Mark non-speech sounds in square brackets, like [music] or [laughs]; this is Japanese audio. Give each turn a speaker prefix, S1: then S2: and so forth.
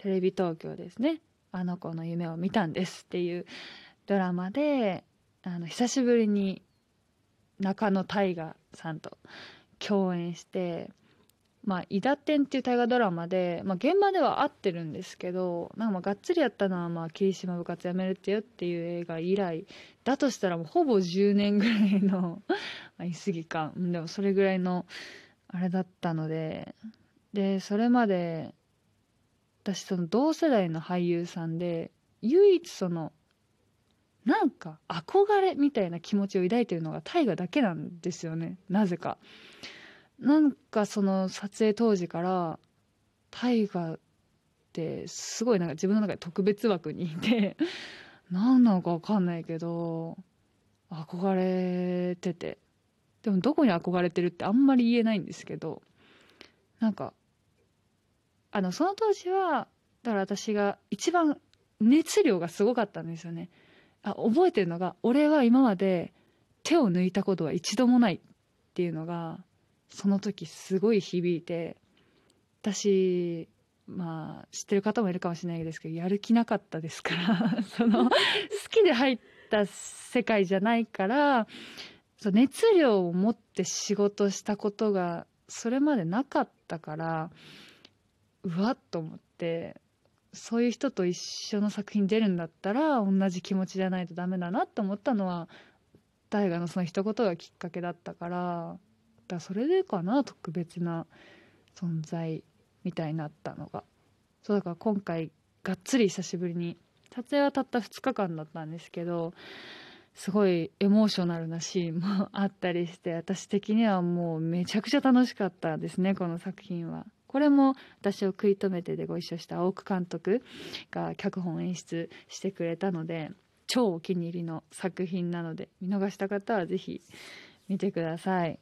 S1: テレビ東京ですね「あの子の夢を見たんです」っていうドラマであの久しぶりに中野大河さんと共演してまあ、伊田天っていう大河ドラマで、まあ、現場では合ってるんですけどなんかまあがっつりやったのは、まあ、霧島部活やめるってよっていう映画以来だとしたらもうほぼ10年ぐらいの [laughs] ま言い過ぎかでもそれぐらいのあれだったのででそれまで私その同世代の俳優さんで唯一そのなんか憧れみたいな気持ちを抱いてるのが大河だけなんですよねなぜか。なんかその撮影当時から大河ってすごいなんか自分の中で特別枠にいて [laughs] 何なのか分かんないけど憧れててでもどこに憧れてるってあんまり言えないんですけどなんかあのその当時はだから私が一番熱量がすごかったんですよね。あ覚えてるのが俺は今まで手を抜いたことは一度もないっていうのがその時すごい響いて私まあ知ってる方もいるかもしれないですけどやる気なかったですから [laughs] その好きで入った世界じゃないからそう熱量を持って仕事したことがそれまでなかったからうわっと思ってそういう人と一緒の作品出るんだったら同じ気持ちじゃないとダメだなって思ったのは大河のその一言がきっかけだったからったそれでかな特別な存在みたいになったのがそうだから今回がっつり久しぶりに撮影はたった2日間だったんですけどすごいエモーショナルなシーンもあったりして私的にはもうめちゃくちゃ楽しかったですねこの作品は。これも私を食い止めてでご一緒した青久監督が脚本演出してくれたので超お気に入りの作品なので見逃した方は是非見てください。